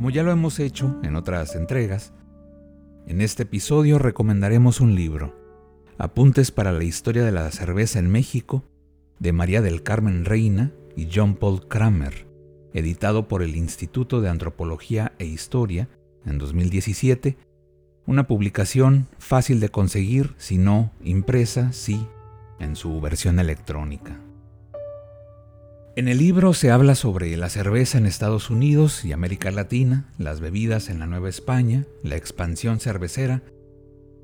Como ya lo hemos hecho en otras entregas, en este episodio recomendaremos un libro, Apuntes para la historia de la cerveza en México, de María del Carmen Reina y John Paul Kramer, editado por el Instituto de Antropología e Historia en 2017, una publicación fácil de conseguir, si no impresa, sí, en su versión electrónica. En el libro se habla sobre la cerveza en Estados Unidos y América Latina, las bebidas en la Nueva España, la expansión cervecera,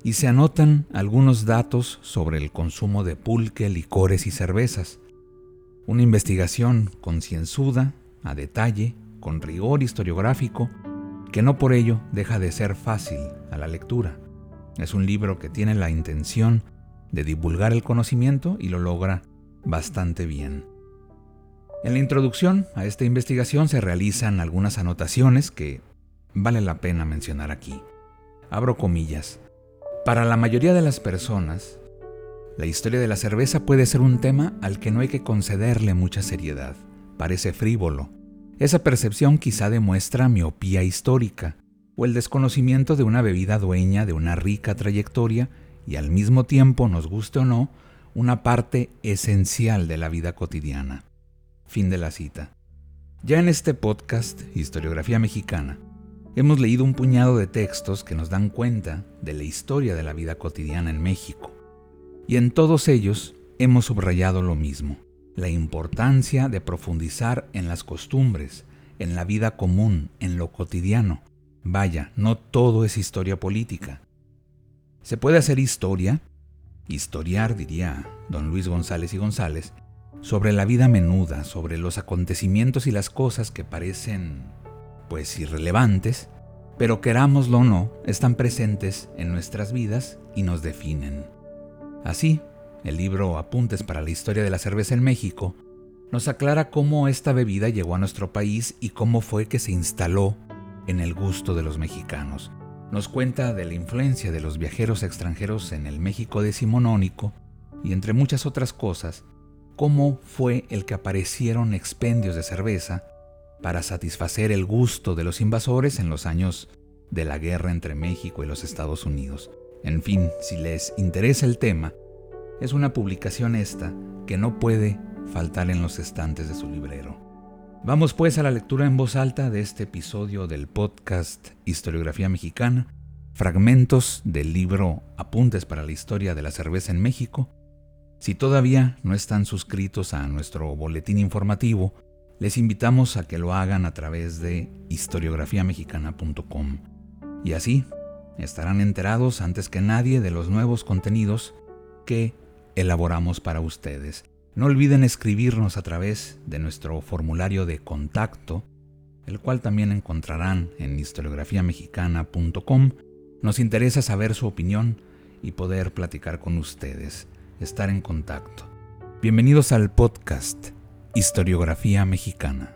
y se anotan algunos datos sobre el consumo de pulque, licores y cervezas. Una investigación concienzuda, a detalle, con rigor historiográfico, que no por ello deja de ser fácil a la lectura. Es un libro que tiene la intención de divulgar el conocimiento y lo logra bastante bien. En la introducción a esta investigación se realizan algunas anotaciones que vale la pena mencionar aquí. Abro comillas. Para la mayoría de las personas, la historia de la cerveza puede ser un tema al que no hay que concederle mucha seriedad. Parece frívolo. Esa percepción quizá demuestra miopía histórica o el desconocimiento de una bebida dueña de una rica trayectoria y al mismo tiempo, nos guste o no, una parte esencial de la vida cotidiana. Fin de la cita. Ya en este podcast, Historiografía Mexicana, hemos leído un puñado de textos que nos dan cuenta de la historia de la vida cotidiana en México. Y en todos ellos hemos subrayado lo mismo, la importancia de profundizar en las costumbres, en la vida común, en lo cotidiano. Vaya, no todo es historia política. Se puede hacer historia, historiar diría don Luis González y González, sobre la vida menuda, sobre los acontecimientos y las cosas que parecen, pues, irrelevantes, pero querámoslo o no, están presentes en nuestras vidas y nos definen. Así, el libro Apuntes para la Historia de la Cerveza en México nos aclara cómo esta bebida llegó a nuestro país y cómo fue que se instaló en el gusto de los mexicanos. Nos cuenta de la influencia de los viajeros extranjeros en el México decimonónico y entre muchas otras cosas, cómo fue el que aparecieron expendios de cerveza para satisfacer el gusto de los invasores en los años de la guerra entre México y los Estados Unidos. En fin, si les interesa el tema, es una publicación esta que no puede faltar en los estantes de su librero. Vamos pues a la lectura en voz alta de este episodio del podcast Historiografía Mexicana, fragmentos del libro Apuntes para la Historia de la Cerveza en México, si todavía no están suscritos a nuestro boletín informativo, les invitamos a que lo hagan a través de historiografiamexicana.com. Y así estarán enterados antes que nadie de los nuevos contenidos que elaboramos para ustedes. No olviden escribirnos a través de nuestro formulario de contacto, el cual también encontrarán en historiografiamexicana.com. Nos interesa saber su opinión y poder platicar con ustedes estar en contacto. Bienvenidos al podcast Historiografía Mexicana.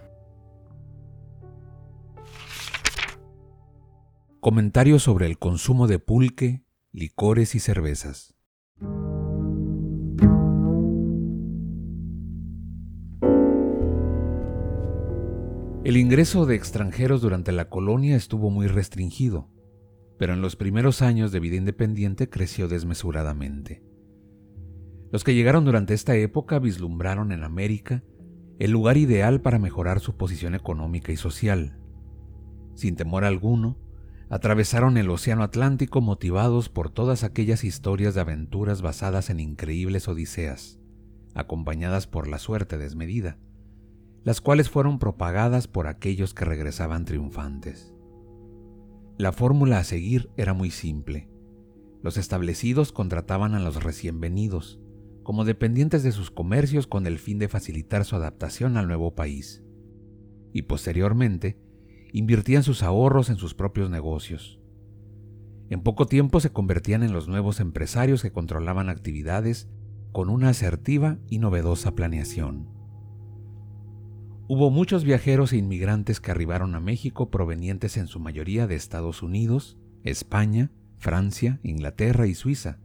Comentarios sobre el consumo de pulque, licores y cervezas. El ingreso de extranjeros durante la colonia estuvo muy restringido, pero en los primeros años de vida independiente creció desmesuradamente. Los que llegaron durante esta época vislumbraron en América el lugar ideal para mejorar su posición económica y social. Sin temor alguno, atravesaron el Océano Atlántico motivados por todas aquellas historias de aventuras basadas en increíbles odiseas, acompañadas por la suerte desmedida, las cuales fueron propagadas por aquellos que regresaban triunfantes. La fórmula a seguir era muy simple. Los establecidos contrataban a los recién venidos, como dependientes de sus comercios con el fin de facilitar su adaptación al nuevo país. y posteriormente invertían sus ahorros en sus propios negocios. En poco tiempo se convertían en los nuevos empresarios que controlaban actividades con una asertiva y novedosa planeación. Hubo muchos viajeros e inmigrantes que arribaron a México provenientes en su mayoría de Estados Unidos, España, Francia, Inglaterra y Suiza,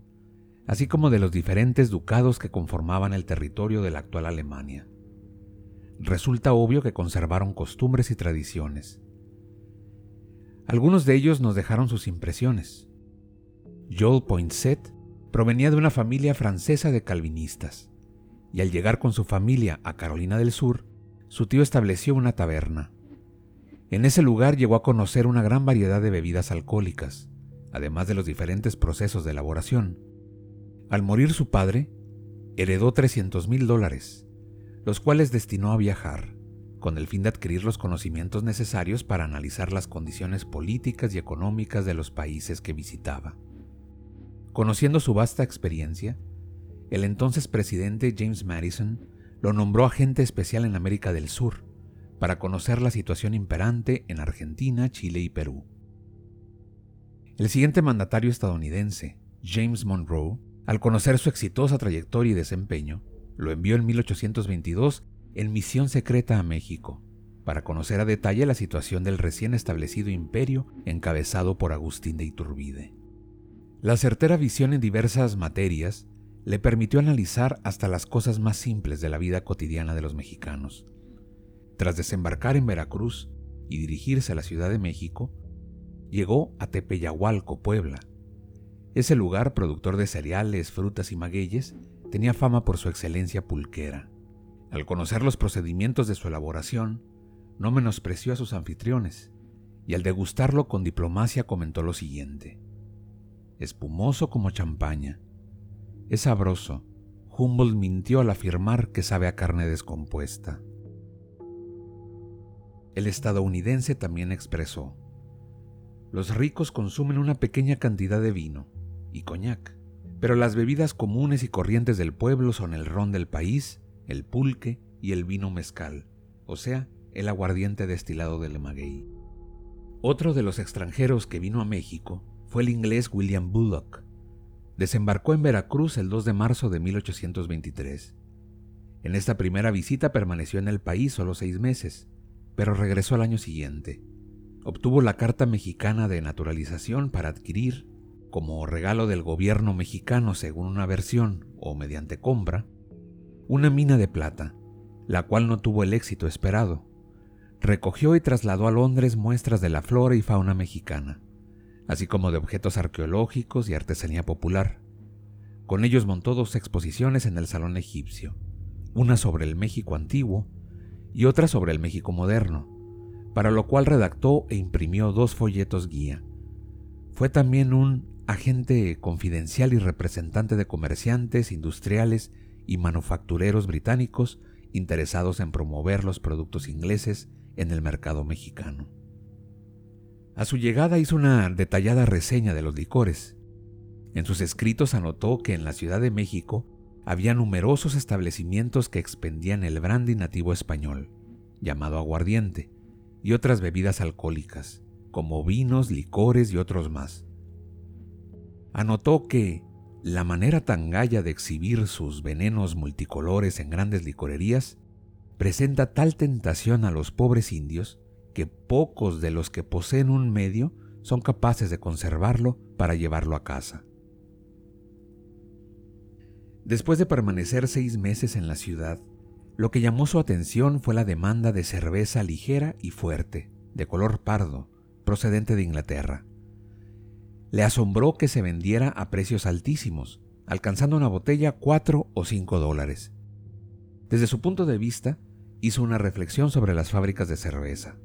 así como de los diferentes ducados que conformaban el territorio de la actual Alemania. Resulta obvio que conservaron costumbres y tradiciones. Algunos de ellos nos dejaron sus impresiones. Joel Poinsett provenía de una familia francesa de calvinistas, y al llegar con su familia a Carolina del Sur, su tío estableció una taberna. En ese lugar llegó a conocer una gran variedad de bebidas alcohólicas, además de los diferentes procesos de elaboración. Al morir su padre, heredó 300 mil dólares, los cuales destinó a viajar, con el fin de adquirir los conocimientos necesarios para analizar las condiciones políticas y económicas de los países que visitaba. Conociendo su vasta experiencia, el entonces presidente James Madison lo nombró agente especial en América del Sur para conocer la situación imperante en Argentina, Chile y Perú. El siguiente mandatario estadounidense, James Monroe, al conocer su exitosa trayectoria y desempeño, lo envió en 1822 en misión secreta a México, para conocer a detalle la situación del recién establecido imperio encabezado por Agustín de Iturbide. La certera visión en diversas materias le permitió analizar hasta las cosas más simples de la vida cotidiana de los mexicanos. Tras desembarcar en Veracruz y dirigirse a la Ciudad de México, llegó a Tepeyahualco, Puebla, ese lugar, productor de cereales, frutas y magueyes, tenía fama por su excelencia pulquera. Al conocer los procedimientos de su elaboración, no menospreció a sus anfitriones, y al degustarlo con diplomacia comentó lo siguiente. Espumoso como champaña. Es sabroso. Humboldt mintió al afirmar que sabe a carne descompuesta. El estadounidense también expresó, los ricos consumen una pequeña cantidad de vino, y coñac. Pero las bebidas comunes y corrientes del pueblo son el ron del país, el pulque y el vino mezcal, o sea, el aguardiente destilado del maguey. Otro de los extranjeros que vino a México fue el inglés William Bullock. Desembarcó en Veracruz el 2 de marzo de 1823. En esta primera visita permaneció en el país solo seis meses, pero regresó al año siguiente. Obtuvo la Carta Mexicana de Naturalización para adquirir como regalo del gobierno mexicano según una versión o mediante compra, una mina de plata, la cual no tuvo el éxito esperado. Recogió y trasladó a Londres muestras de la flora y fauna mexicana, así como de objetos arqueológicos y artesanía popular. Con ellos montó dos exposiciones en el Salón Egipcio, una sobre el México antiguo y otra sobre el México moderno, para lo cual redactó e imprimió dos folletos guía. Fue también un agente confidencial y representante de comerciantes, industriales y manufactureros británicos interesados en promover los productos ingleses en el mercado mexicano. A su llegada hizo una detallada reseña de los licores. En sus escritos anotó que en la Ciudad de México había numerosos establecimientos que expendían el brandy nativo español, llamado aguardiente, y otras bebidas alcohólicas, como vinos, licores y otros más anotó que la manera tan gaya de exhibir sus venenos multicolores en grandes licorerías presenta tal tentación a los pobres indios que pocos de los que poseen un medio son capaces de conservarlo para llevarlo a casa. Después de permanecer seis meses en la ciudad, lo que llamó su atención fue la demanda de cerveza ligera y fuerte, de color pardo, procedente de Inglaterra. Le asombró que se vendiera a precios altísimos, alcanzando una botella 4 o 5 dólares. Desde su punto de vista, hizo una reflexión sobre las fábricas de cerveza.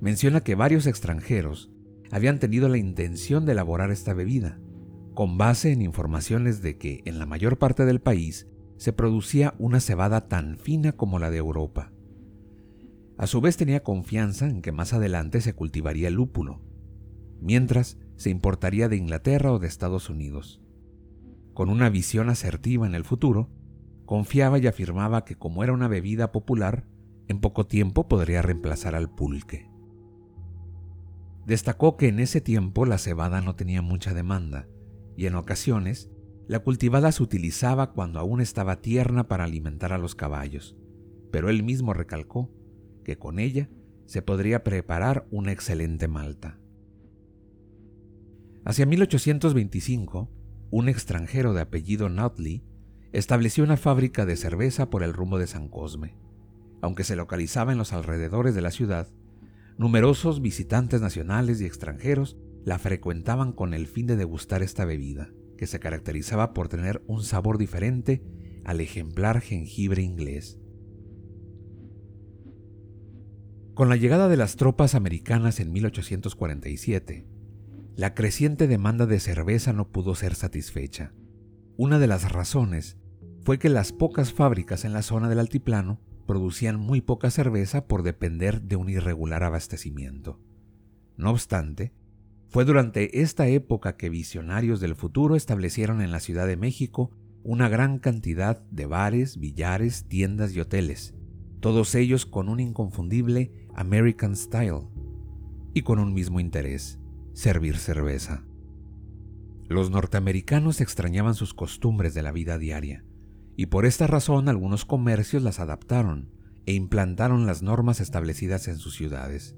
Menciona que varios extranjeros habían tenido la intención de elaborar esta bebida, con base en informaciones de que en la mayor parte del país se producía una cebada tan fina como la de Europa. A su vez tenía confianza en que más adelante se cultivaría el lúpulo, mientras se importaría de Inglaterra o de Estados Unidos. Con una visión asertiva en el futuro, confiaba y afirmaba que como era una bebida popular, en poco tiempo podría reemplazar al pulque. Destacó que en ese tiempo la cebada no tenía mucha demanda y en ocasiones la cultivada se utilizaba cuando aún estaba tierna para alimentar a los caballos, pero él mismo recalcó que con ella se podría preparar una excelente malta. Hacia 1825, un extranjero de apellido Nutley estableció una fábrica de cerveza por el rumbo de San Cosme. Aunque se localizaba en los alrededores de la ciudad, numerosos visitantes nacionales y extranjeros la frecuentaban con el fin de degustar esta bebida, que se caracterizaba por tener un sabor diferente al ejemplar jengibre inglés. Con la llegada de las tropas americanas en 1847, la creciente demanda de cerveza no pudo ser satisfecha. Una de las razones fue que las pocas fábricas en la zona del altiplano producían muy poca cerveza por depender de un irregular abastecimiento. No obstante, fue durante esta época que visionarios del futuro establecieron en la Ciudad de México una gran cantidad de bares, billares, tiendas y hoteles, todos ellos con un inconfundible American Style y con un mismo interés, servir cerveza. Los norteamericanos extrañaban sus costumbres de la vida diaria, y por esta razón algunos comercios las adaptaron e implantaron las normas establecidas en sus ciudades.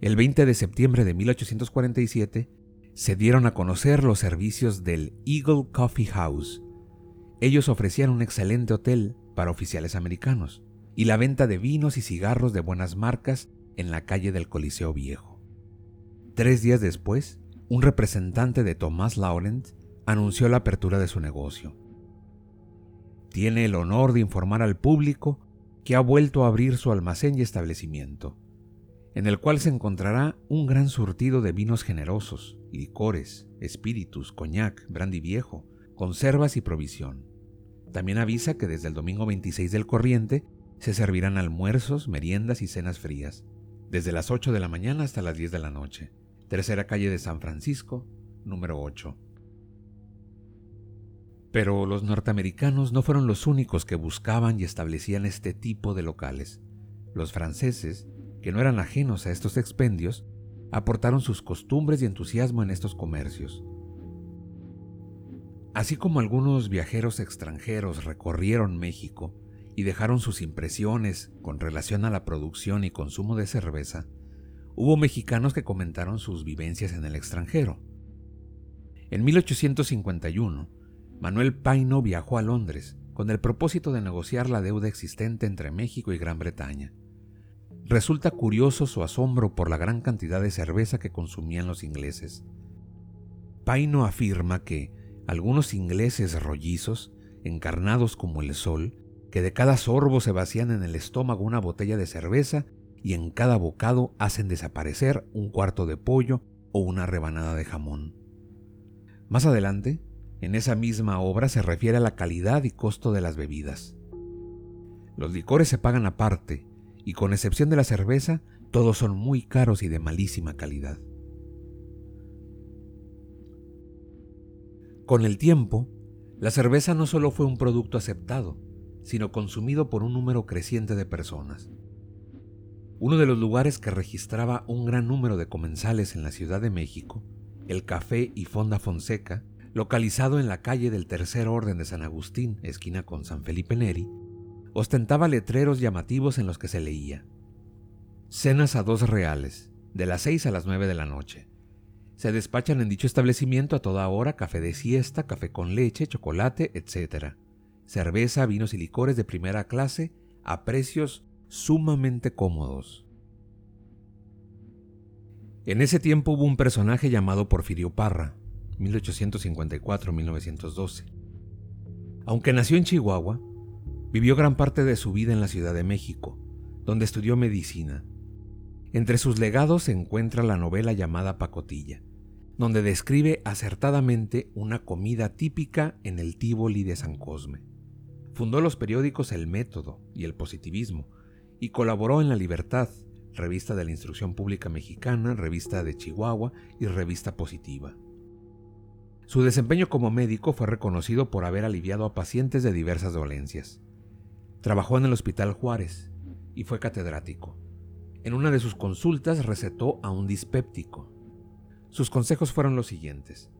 El 20 de septiembre de 1847 se dieron a conocer los servicios del Eagle Coffee House. Ellos ofrecían un excelente hotel para oficiales americanos, y la venta de vinos y cigarros de buenas marcas en la calle del Coliseo Viejo. Tres días después, un representante de Thomas Laurent anunció la apertura de su negocio. Tiene el honor de informar al público que ha vuelto a abrir su almacén y establecimiento, en el cual se encontrará un gran surtido de vinos generosos, licores, espíritus, coñac, brandy viejo, conservas y provisión. También avisa que desde el domingo 26 del corriente se servirán almuerzos, meriendas y cenas frías, desde las 8 de la mañana hasta las 10 de la noche. Tercera calle de San Francisco, número 8. Pero los norteamericanos no fueron los únicos que buscaban y establecían este tipo de locales. Los franceses, que no eran ajenos a estos expendios, aportaron sus costumbres y entusiasmo en estos comercios. Así como algunos viajeros extranjeros recorrieron México, y dejaron sus impresiones con relación a la producción y consumo de cerveza, hubo mexicanos que comentaron sus vivencias en el extranjero. En 1851, Manuel Paino viajó a Londres con el propósito de negociar la deuda existente entre México y Gran Bretaña. Resulta curioso su asombro por la gran cantidad de cerveza que consumían los ingleses. Paino afirma que algunos ingleses rollizos, encarnados como el sol, que de cada sorbo se vacían en el estómago una botella de cerveza y en cada bocado hacen desaparecer un cuarto de pollo o una rebanada de jamón. Más adelante, en esa misma obra se refiere a la calidad y costo de las bebidas. Los licores se pagan aparte, y con excepción de la cerveza, todos son muy caros y de malísima calidad. Con el tiempo, la cerveza no solo fue un producto aceptado, sino consumido por un número creciente de personas. Uno de los lugares que registraba un gran número de comensales en la Ciudad de México, el Café y Fonda Fonseca, localizado en la calle del Tercer Orden de San Agustín, esquina con San Felipe Neri, ostentaba letreros llamativos en los que se leía Cenas a dos reales, de las seis a las nueve de la noche. Se despachan en dicho establecimiento a toda hora café de siesta, café con leche, chocolate, etc cerveza, vinos y licores de primera clase a precios sumamente cómodos. En ese tiempo hubo un personaje llamado Porfirio Parra, 1854-1912. Aunque nació en Chihuahua, vivió gran parte de su vida en la Ciudad de México, donde estudió medicina. Entre sus legados se encuentra la novela llamada Pacotilla, donde describe acertadamente una comida típica en el Tívoli de San Cosme. Fundó los periódicos El Método y El Positivismo y colaboró en La Libertad, revista de la Instrucción Pública Mexicana, revista de Chihuahua y revista Positiva. Su desempeño como médico fue reconocido por haber aliviado a pacientes de diversas dolencias. Trabajó en el Hospital Juárez y fue catedrático. En una de sus consultas recetó a un dispéptico. Sus consejos fueron los siguientes.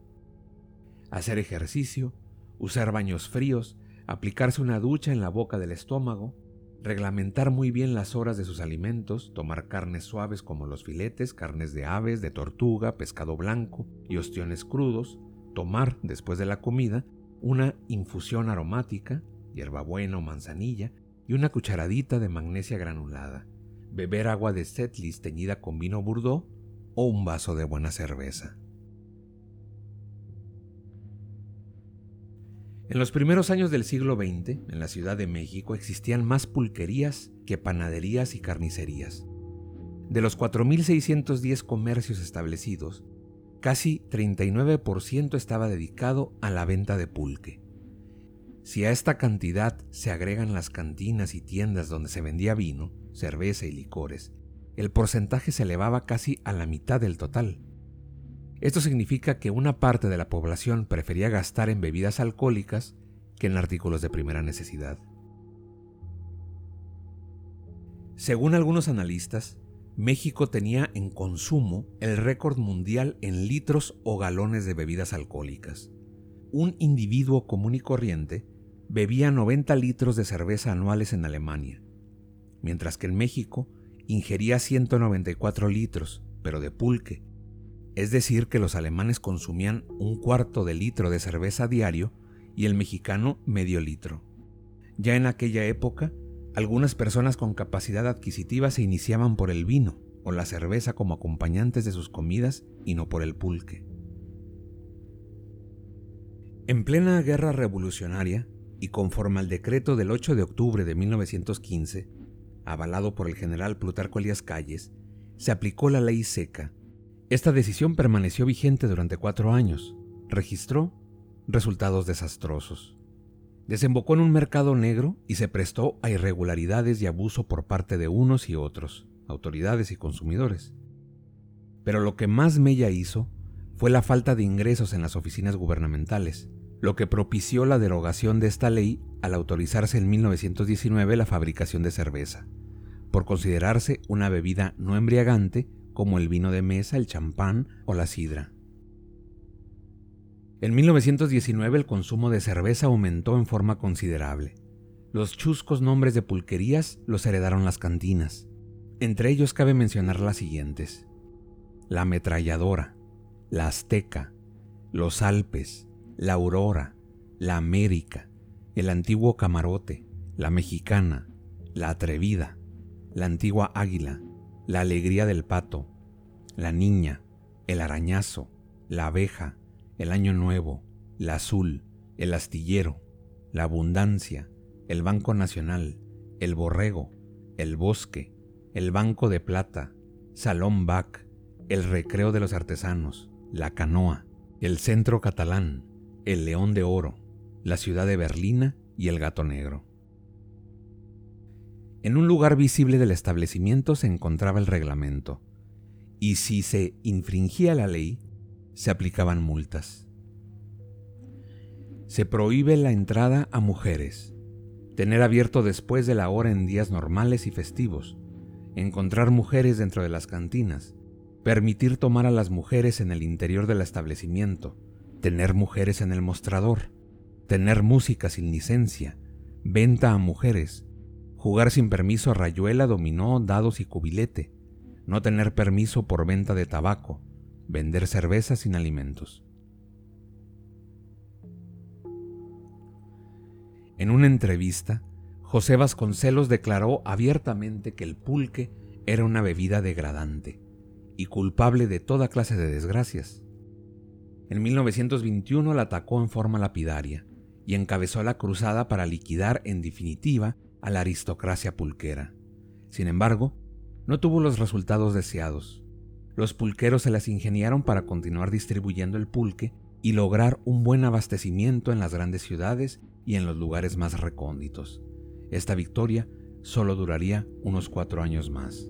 Hacer ejercicio, usar baños fríos, aplicarse una ducha en la boca del estómago, reglamentar muy bien las horas de sus alimentos, tomar carnes suaves como los filetes, carnes de aves, de tortuga, pescado blanco y ostiones crudos, tomar, después de la comida, una infusión aromática, hierbabuena o manzanilla, y una cucharadita de magnesia granulada, beber agua de Setlis teñida con vino Bordeaux o un vaso de buena cerveza. En los primeros años del siglo XX, en la Ciudad de México existían más pulquerías que panaderías y carnicerías. De los 4.610 comercios establecidos, casi 39% estaba dedicado a la venta de pulque. Si a esta cantidad se agregan las cantinas y tiendas donde se vendía vino, cerveza y licores, el porcentaje se elevaba casi a la mitad del total. Esto significa que una parte de la población prefería gastar en bebidas alcohólicas que en artículos de primera necesidad. Según algunos analistas, México tenía en consumo el récord mundial en litros o galones de bebidas alcohólicas. Un individuo común y corriente bebía 90 litros de cerveza anuales en Alemania, mientras que en México ingería 194 litros, pero de pulque, es decir, que los alemanes consumían un cuarto de litro de cerveza diario y el mexicano medio litro. Ya en aquella época, algunas personas con capacidad adquisitiva se iniciaban por el vino o la cerveza como acompañantes de sus comidas y no por el pulque. En plena guerra revolucionaria, y conforme al decreto del 8 de octubre de 1915, avalado por el general Plutarco Elías Calles, se aplicó la ley seca, esta decisión permaneció vigente durante cuatro años. Registró resultados desastrosos. Desembocó en un mercado negro y se prestó a irregularidades y abuso por parte de unos y otros, autoridades y consumidores. Pero lo que más mella hizo fue la falta de ingresos en las oficinas gubernamentales, lo que propició la derogación de esta ley al autorizarse en 1919 la fabricación de cerveza, por considerarse una bebida no embriagante como el vino de mesa, el champán o la sidra. En 1919 el consumo de cerveza aumentó en forma considerable. Los chuscos nombres de pulquerías los heredaron las cantinas. Entre ellos cabe mencionar las siguientes. La ametralladora, la azteca, los Alpes, la Aurora, la América, el antiguo camarote, la mexicana, la atrevida, la antigua águila, la alegría del pato, la niña, el arañazo, la abeja, el año nuevo, la azul, el astillero, la abundancia, el Banco Nacional, el borrego, el bosque, el banco de plata, Salón Bac, el recreo de los artesanos, la canoa, el centro catalán, el león de oro, la ciudad de Berlina y el gato negro. En un lugar visible del establecimiento se encontraba el reglamento, y si se infringía la ley, se aplicaban multas. Se prohíbe la entrada a mujeres, tener abierto después de la hora en días normales y festivos, encontrar mujeres dentro de las cantinas, permitir tomar a las mujeres en el interior del establecimiento, tener mujeres en el mostrador, tener música sin licencia, venta a mujeres, jugar sin permiso a rayuela, dominó, dados y cubilete, no tener permiso por venta de tabaco, vender cerveza sin alimentos. En una entrevista, José Vasconcelos declaró abiertamente que el pulque era una bebida degradante y culpable de toda clase de desgracias. En 1921 la atacó en forma lapidaria y encabezó la cruzada para liquidar en definitiva a la aristocracia pulquera. Sin embargo, no tuvo los resultados deseados. Los pulqueros se las ingeniaron para continuar distribuyendo el pulque y lograr un buen abastecimiento en las grandes ciudades y en los lugares más recónditos. Esta victoria solo duraría unos cuatro años más.